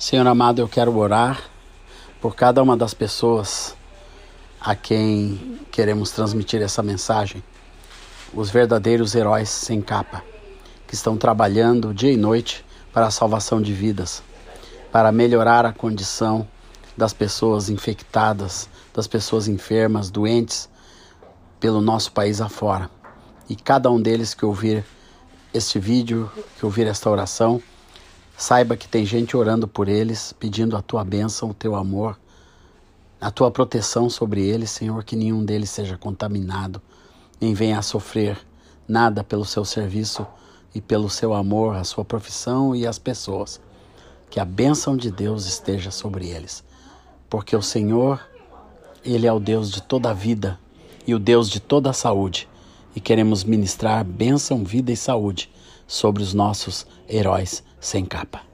Senhor amado, eu quero orar por cada uma das pessoas a quem queremos transmitir essa mensagem. Os verdadeiros heróis sem capa, que estão trabalhando dia e noite para a salvação de vidas, para melhorar a condição das pessoas infectadas, das pessoas enfermas, doentes pelo nosso país afora. E cada um deles que ouvir este vídeo, que ouvir esta oração, Saiba que tem gente orando por eles, pedindo a tua bênção, o teu amor, a tua proteção sobre eles, Senhor, que nenhum deles seja contaminado, nem venha a sofrer nada pelo seu serviço e pelo seu amor, a sua profissão e as pessoas. Que a bênção de Deus esteja sobre eles, porque o Senhor, Ele é o Deus de toda a vida e o Deus de toda a saúde, e queremos ministrar bênção, vida e saúde sobre os nossos heróis sem capa.